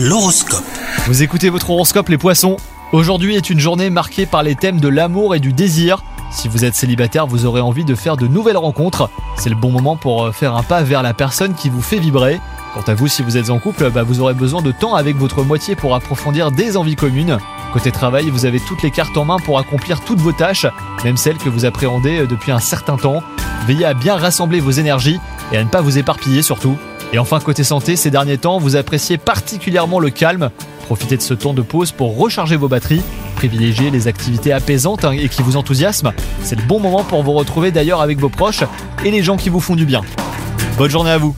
L'horoscope. Vous écoutez votre horoscope les poissons Aujourd'hui est une journée marquée par les thèmes de l'amour et du désir. Si vous êtes célibataire, vous aurez envie de faire de nouvelles rencontres. C'est le bon moment pour euh, faire un pas vers la personne qui vous fait vibrer. Quant à vous, si vous êtes en couple, bah, vous aurez besoin de temps avec votre moitié pour approfondir des envies communes. Côté travail, vous avez toutes les cartes en main pour accomplir toutes vos tâches, même celles que vous appréhendez euh, depuis un certain temps. Veillez à bien rassembler vos énergies et à ne pas vous éparpiller surtout. Et enfin, côté santé, ces derniers temps, vous appréciez particulièrement le calme. Profitez de ce temps de pause pour recharger vos batteries. Privilégiez les activités apaisantes hein, et qui vous enthousiasment. C'est le bon moment pour vous retrouver d'ailleurs avec vos proches et les gens qui vous font du bien. Bonne journée à vous